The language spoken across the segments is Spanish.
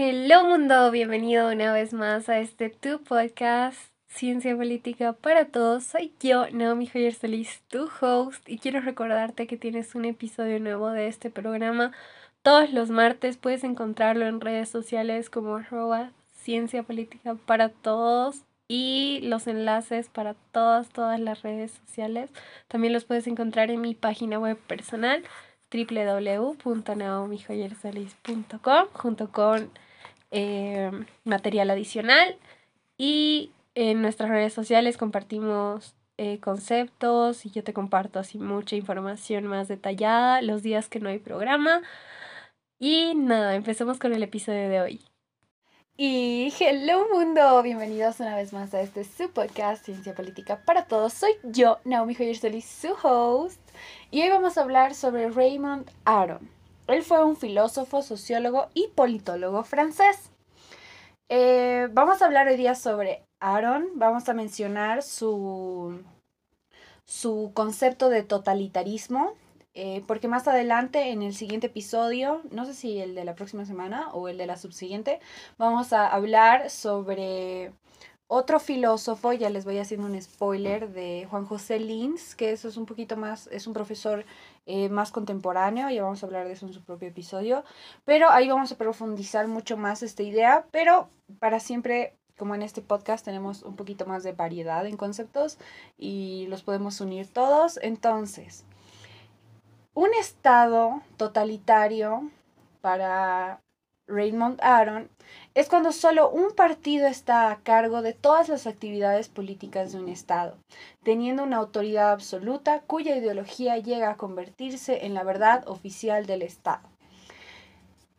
Hello mundo, bienvenido una vez más a este tu podcast Ciencia Política para Todos. Soy yo, Naomi Joyer Solís, tu host, y quiero recordarte que tienes un episodio nuevo de este programa todos los martes. Puedes encontrarlo en redes sociales como arroba Ciencia Política para Todos y los enlaces para todas, todas las redes sociales. También los puedes encontrar en mi página web personal www.naomijoyersalis.com junto con eh, material adicional y en nuestras redes sociales compartimos eh, conceptos y yo te comparto así mucha información más detallada los días que no hay programa. Y nada, empecemos con el episodio de hoy. Y hello mundo, bienvenidos una vez más a este su podcast Ciencia Política para Todos. Soy yo, Naomi Joyer su host, y hoy vamos a hablar sobre Raymond Aron. Él fue un filósofo, sociólogo y politólogo francés. Eh, vamos a hablar hoy día sobre Aron, vamos a mencionar su, su concepto de totalitarismo, eh, porque más adelante en el siguiente episodio, no sé si el de la próxima semana o el de la subsiguiente, vamos a hablar sobre otro filósofo, ya les voy haciendo un spoiler, de Juan José Lins, que eso es un poquito más, es un profesor eh, más contemporáneo, ya vamos a hablar de eso en su propio episodio, pero ahí vamos a profundizar mucho más esta idea, pero para siempre como en este podcast tenemos un poquito más de variedad en conceptos y los podemos unir todos. Entonces, un estado totalitario para Raymond Aron es cuando solo un partido está a cargo de todas las actividades políticas de un Estado, teniendo una autoridad absoluta cuya ideología llega a convertirse en la verdad oficial del Estado.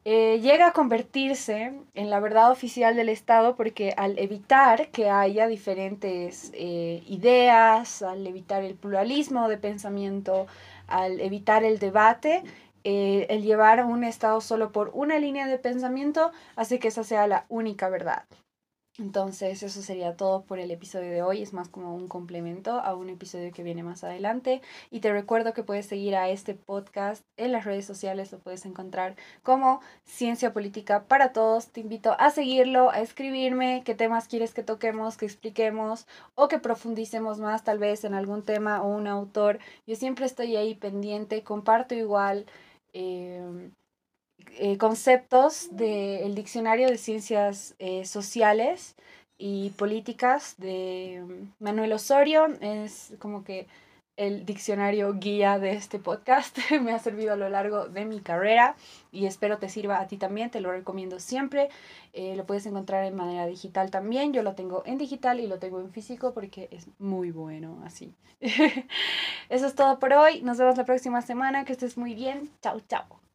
Eh, llega a convertirse en la verdad oficial del Estado porque al evitar que haya diferentes eh, ideas, al evitar el pluralismo de pensamiento, al evitar el debate, eh, el llevar un Estado solo por una línea de pensamiento hace que esa sea la única verdad. Entonces eso sería todo por el episodio de hoy. Es más como un complemento a un episodio que viene más adelante. Y te recuerdo que puedes seguir a este podcast en las redes sociales. Lo puedes encontrar como Ciencia Política para Todos. Te invito a seguirlo, a escribirme qué temas quieres que toquemos, que expliquemos o que profundicemos más tal vez en algún tema o un autor. Yo siempre estoy ahí pendiente. Comparto igual. Eh, eh, conceptos del Diccionario de Ciencias eh, Sociales y Políticas de Manuel Osorio. Es como que el diccionario guía de este podcast. Me ha servido a lo largo de mi carrera y espero te sirva a ti también. Te lo recomiendo siempre. Eh, lo puedes encontrar en manera digital también. Yo lo tengo en digital y lo tengo en físico porque es muy bueno así. Eso es todo por hoy. Nos vemos la próxima semana. Que estés muy bien. Chao, chao.